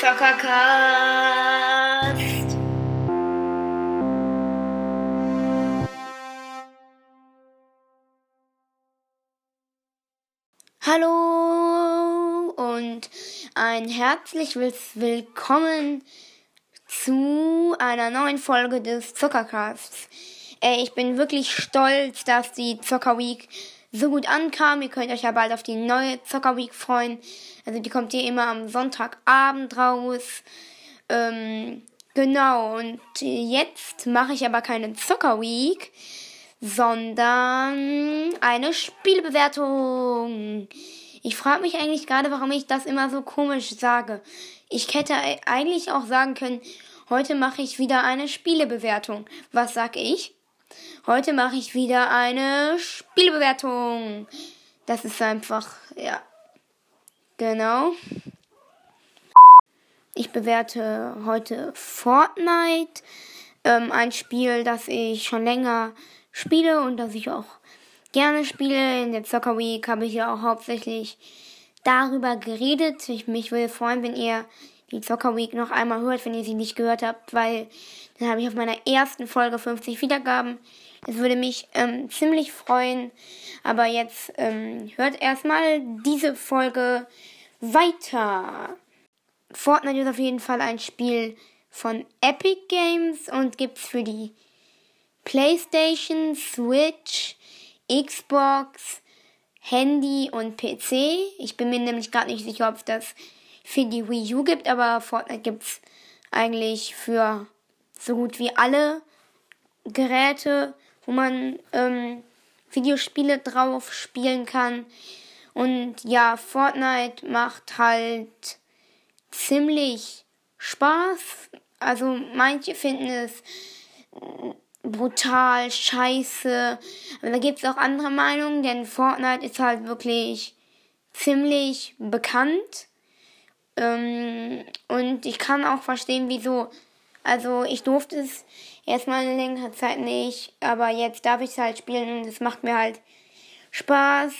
Zockercast. Hallo und ein herzliches Willkommen zu einer neuen Folge des Zuckercasts. Ich bin wirklich stolz, dass die Zocker Week so gut ankam. Ihr könnt euch ja bald auf die neue Zocker Week freuen. Also die kommt hier immer am Sonntagabend raus. Ähm, genau, und jetzt mache ich aber keine Zocker Week, sondern eine Spielbewertung. Ich frage mich eigentlich gerade, warum ich das immer so komisch sage. Ich hätte eigentlich auch sagen können, heute mache ich wieder eine Spielebewertung. Was sag ich? Heute mache ich wieder eine Spielbewertung. Das ist einfach, ja. Genau. Ich bewerte heute Fortnite. Ähm, ein Spiel, das ich schon länger spiele und das ich auch gerne spiele. In der Soccer Week habe ich ja auch hauptsächlich darüber geredet. Ich mich würde freuen, wenn ihr die Soccer Week noch einmal hört, wenn ihr sie nicht gehört habt, weil dann habe ich auf meiner ersten Folge 50 Wiedergaben. Das würde mich ähm, ziemlich freuen. Aber jetzt ähm, hört erstmal diese Folge weiter. Fortnite ist auf jeden Fall ein Spiel von Epic Games und gibt's für die PlayStation, Switch, Xbox, Handy und PC. Ich bin mir nämlich gar nicht sicher, ob es das für die Wii U gibt, aber Fortnite gibt's eigentlich für so gut wie alle Geräte, wo man ähm, Videospiele drauf spielen kann. Und ja, Fortnite macht halt ziemlich Spaß. Also manche finden es brutal, scheiße. Aber da gibt es auch andere Meinungen, denn Fortnite ist halt wirklich ziemlich bekannt. Ähm, und ich kann auch verstehen, wieso. Also ich durfte es erstmal eine längere Zeit nicht, aber jetzt darf ich es halt spielen und es macht mir halt Spaß.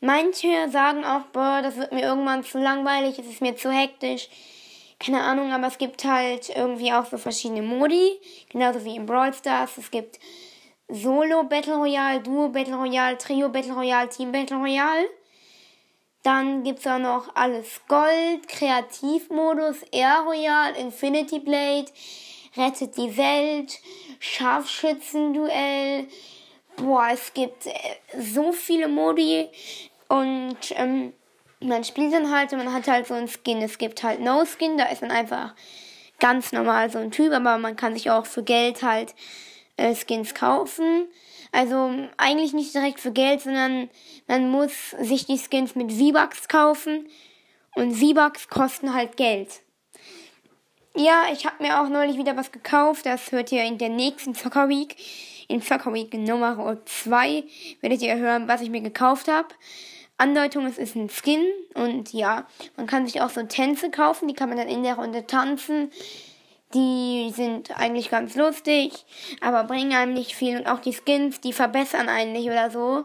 Manche sagen auch, boah, das wird mir irgendwann zu langweilig, es ist mir zu hektisch. Keine Ahnung, aber es gibt halt irgendwie auch so verschiedene Modi, genauso wie in Brawl Stars. Es gibt Solo Battle Royale, Duo Battle Royale, Trio Battle Royale, Team Battle Royale. Dann gibt es auch noch alles Gold, Kreativmodus, Air Royale, Infinity Blade, Rettet die Welt, Scharfschützenduell, boah, es gibt äh, so viele Modi und ähm, man spielt dann halt und man hat halt so einen Skin. Es gibt halt No Skin, da ist man einfach ganz normal so ein Typ, aber man kann sich auch für Geld halt äh, Skins kaufen. Also eigentlich nicht direkt für Geld, sondern man muss sich die Skins mit V-Bucks kaufen und V-Bucks kosten halt Geld. Ja, ich habe mir auch neulich wieder was gekauft, das hört ihr in der nächsten Soccer Week in Soccer Week Nummer 2 werdet ihr hören, was ich mir gekauft habe. Andeutung, es ist ein Skin und ja, man kann sich auch so Tänze kaufen, die kann man dann in der Runde tanzen. Die sind eigentlich ganz lustig, aber bringen einem nicht viel und auch die Skins, die verbessern einen nicht oder so.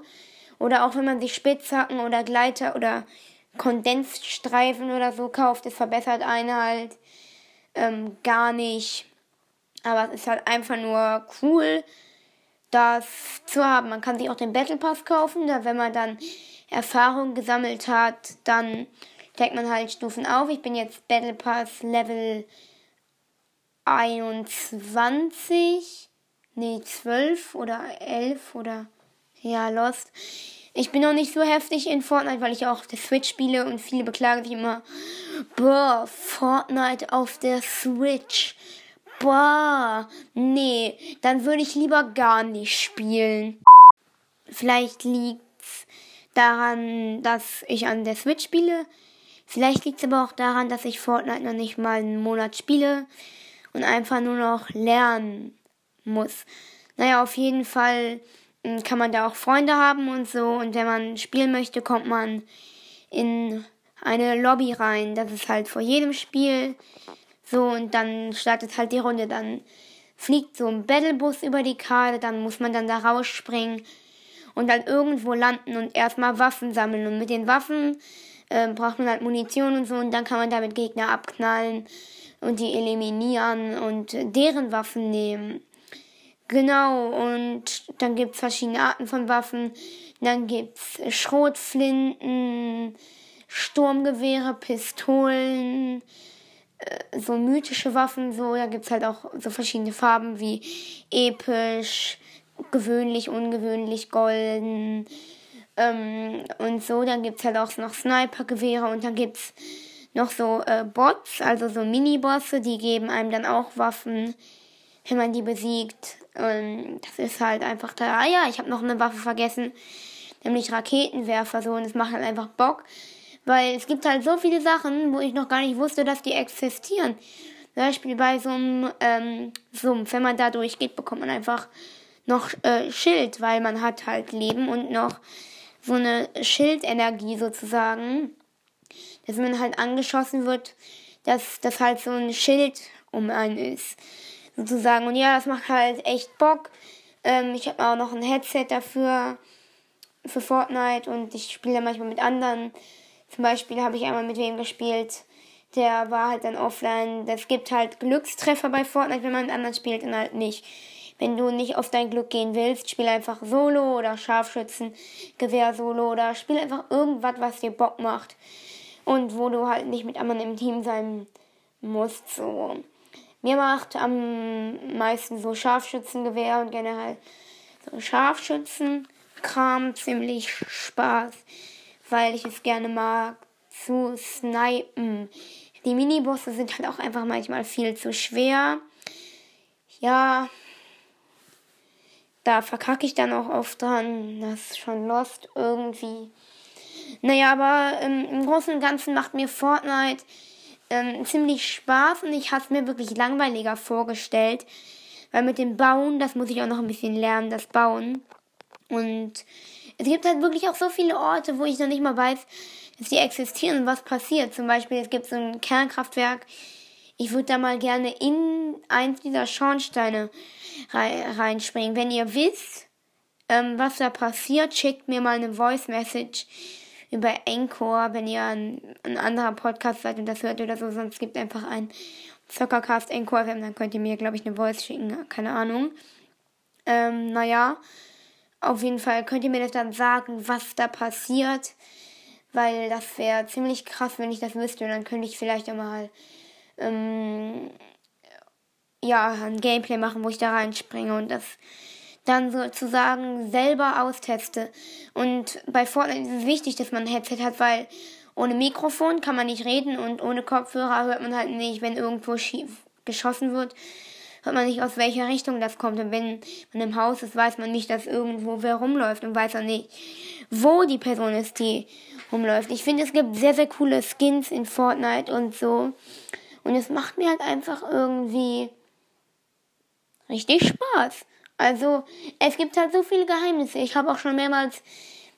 Oder auch wenn man sich Spitzhacken oder Gleiter oder Kondensstreifen oder so kauft, das verbessert einen halt ähm, gar nicht. Aber es ist halt einfach nur cool das zu haben. Man kann sich auch den Battle Pass kaufen, da wenn man dann Erfahrung gesammelt hat, dann steigt man halt Stufen auf. Ich bin jetzt Battle Pass Level 21, nee 12 oder 11 oder ja Lost. Ich bin noch nicht so heftig in Fortnite, weil ich auch auf der Switch spiele und viele beklagen sich immer, boah, Fortnite auf der Switch boah, nee, dann würde ich lieber gar nicht spielen. Vielleicht liegt's daran, dass ich an der Switch spiele. Vielleicht liegt's aber auch daran, dass ich Fortnite noch nicht mal einen Monat spiele und einfach nur noch lernen muss. Naja, auf jeden Fall hm, kann man da auch Freunde haben und so. Und wenn man spielen möchte, kommt man in eine Lobby rein. Das ist halt vor jedem Spiel so, und dann startet halt die Runde. Dann fliegt so ein Battlebus über die Karte, dann muss man dann da rausspringen. und dann irgendwo landen und erstmal Waffen sammeln. Und mit den Waffen äh, braucht man halt Munition und so und dann kann man damit Gegner abknallen und die eliminieren und deren Waffen nehmen. Genau, und dann gibt es verschiedene Arten von Waffen. Dann gibt es Schrotflinten, Sturmgewehre, Pistolen, äh, so mythische Waffen, so, da gibt es halt auch so verschiedene Farben wie episch, gewöhnlich, ungewöhnlich, golden ähm, und so. Dann gibt es halt auch noch Sniper-Gewehre und dann gibt es noch so äh, Bots, also so Mini-Bosse, die geben einem dann auch Waffen, wenn man die besiegt. Und das ist halt einfach da. Ah ja, ich habe noch eine Waffe vergessen, nämlich Raketenwerfer so und es macht halt einfach Bock. Weil es gibt halt so viele Sachen, wo ich noch gar nicht wusste, dass die existieren. Zum Beispiel bei so einem ähm, Sumpf, wenn man da durchgeht, bekommt man einfach noch äh, Schild, weil man hat halt Leben und noch so eine Schildenergie sozusagen, dass man halt angeschossen wird, dass das halt so ein Schild um einen ist, sozusagen. Und ja, das macht halt echt Bock. Ähm, ich habe auch noch ein Headset dafür, für Fortnite und ich spiele manchmal mit anderen. Zum Beispiel habe ich einmal mit wem gespielt, der war halt dann offline. Es gibt halt Glückstreffer bei Fortnite, wenn man mit anderen spielt und halt nicht. Wenn du nicht auf dein Glück gehen willst, spiel einfach Solo oder Scharfschützen, Gewehr Solo oder spiel einfach irgendwas, was dir Bock macht. Und wo du halt nicht mit anderen im Team sein musst, so. Mir macht am meisten so Scharfschützengewehr und generell so Scharfschützenkram ziemlich Spaß weil ich es gerne mag zu snipen. Die Minibosse sind halt auch einfach manchmal viel zu schwer. Ja, da verkacke ich dann auch oft dran. Das ist schon lost irgendwie. Naja, aber ähm, im Großen und Ganzen macht mir Fortnite ähm, ziemlich Spaß und ich habe es mir wirklich langweiliger vorgestellt. Weil mit dem Bauen, das muss ich auch noch ein bisschen lernen, das Bauen. Und es gibt halt wirklich auch so viele Orte, wo ich noch nicht mal weiß, dass die existieren und was passiert. Zum Beispiel, es gibt so ein Kernkraftwerk. Ich würde da mal gerne in eins dieser Schornsteine reinspringen. Wenn ihr wisst, ähm, was da passiert, schickt mir mal eine Voice Message über Encore, wenn ihr ein, ein anderer Podcast seid und das hört oder so. Sonst gibt einfach ein Zockercast Encore FM, dann könnt ihr mir, glaube ich, eine Voice schicken. Keine Ahnung. Ähm, naja. Auf jeden Fall könnt ihr mir das dann sagen, was da passiert. Weil das wäre ziemlich krass, wenn ich das wüsste. Und dann könnte ich vielleicht auch mal ähm, ja, ein Gameplay machen, wo ich da reinspringe und das dann sozusagen selber austeste. Und bei Fortnite ist es wichtig, dass man ein Headset hat, weil ohne Mikrofon kann man nicht reden und ohne Kopfhörer hört man halt nicht, wenn irgendwo schief geschossen wird hört man nicht, aus welcher Richtung das kommt. Und wenn man im Haus ist, weiß man nicht, dass irgendwo wer rumläuft und weiß auch nicht, wo die Person ist, die rumläuft. Ich finde, es gibt sehr, sehr coole Skins in Fortnite und so. Und es macht mir halt einfach irgendwie richtig Spaß. Also, es gibt halt so viele Geheimnisse. Ich habe auch schon mehrmals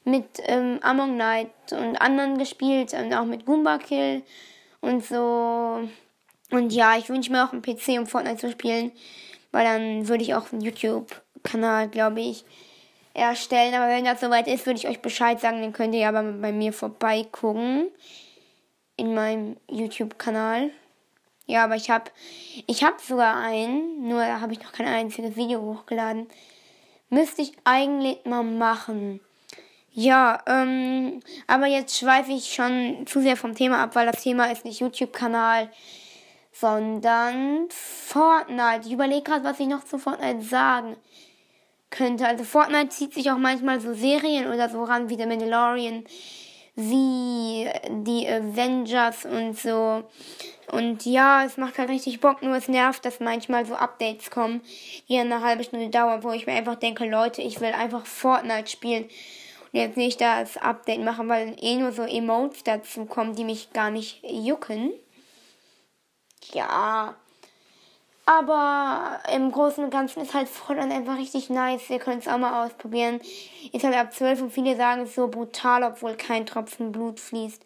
mit ähm, Among Night und anderen gespielt und auch mit Goomba Kill und so. Und ja, ich wünsche mir auch einen PC, um Fortnite zu spielen. Weil dann würde ich auch einen YouTube-Kanal, glaube ich, erstellen. Aber wenn das soweit ist, würde ich euch Bescheid sagen. Dann könnt ihr aber bei mir vorbeigucken. In meinem YouTube-Kanal. Ja, aber ich habe ich hab sogar einen. Nur da habe ich noch kein einziges Video hochgeladen. Müsste ich eigentlich mal machen. Ja, ähm, aber jetzt schweife ich schon zu sehr vom Thema ab, weil das Thema ist nicht YouTube-Kanal sondern Fortnite. Ich überlege gerade, was ich noch zu Fortnite sagen könnte. Also Fortnite zieht sich auch manchmal so Serien oder so ran wie The Mandalorian, wie die Avengers und so. Und ja, es macht halt richtig Bock, nur es nervt, dass manchmal so Updates kommen, die eine halbe Stunde dauern, wo ich mir einfach denke, Leute, ich will einfach Fortnite spielen und jetzt nicht das Update machen, weil eh nur so Emotes dazu kommen, die mich gar nicht jucken ja. Aber im Großen und Ganzen ist halt Fortnite einfach richtig nice. Ihr könnt es auch mal ausprobieren. Ist halt ab 12 und viele sagen es ist so brutal, obwohl kein Tropfen Blut fließt.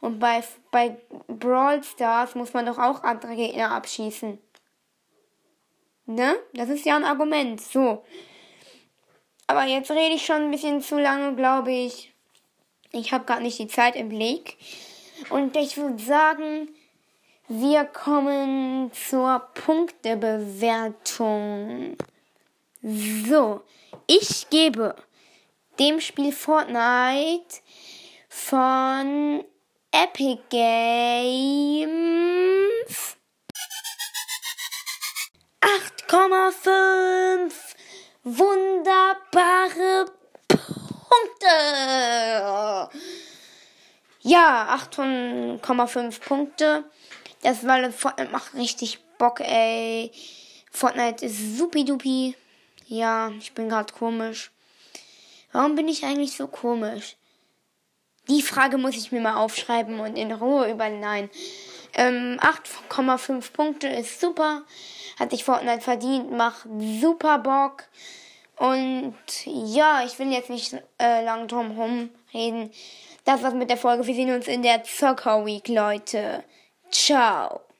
Und bei, bei Brawl Stars muss man doch auch andere Gegner abschießen. Ne? Das ist ja ein Argument. So. Aber jetzt rede ich schon ein bisschen zu lange, glaube ich. Ich habe gerade nicht die Zeit im Blick. Und ich würde sagen, wir kommen zur Punktebewertung. So, ich gebe dem Spiel Fortnite von Epic Games 8,5 wunderbare Punkte. Ja, 8,5 Punkte. Das weil Fortnite macht richtig Bock, ey. Fortnite ist supidupi. Ja, ich bin gerade komisch. Warum bin ich eigentlich so komisch? Die Frage muss ich mir mal aufschreiben und in Ruhe über Nein. Ähm, 8,5 Punkte ist super. Hat sich Fortnite verdient, macht super Bock. Und ja, ich will jetzt nicht äh, lang drum herum reden. Das war's mit der Folge. Wir sehen uns in der Zocker Week, Leute. Ciao.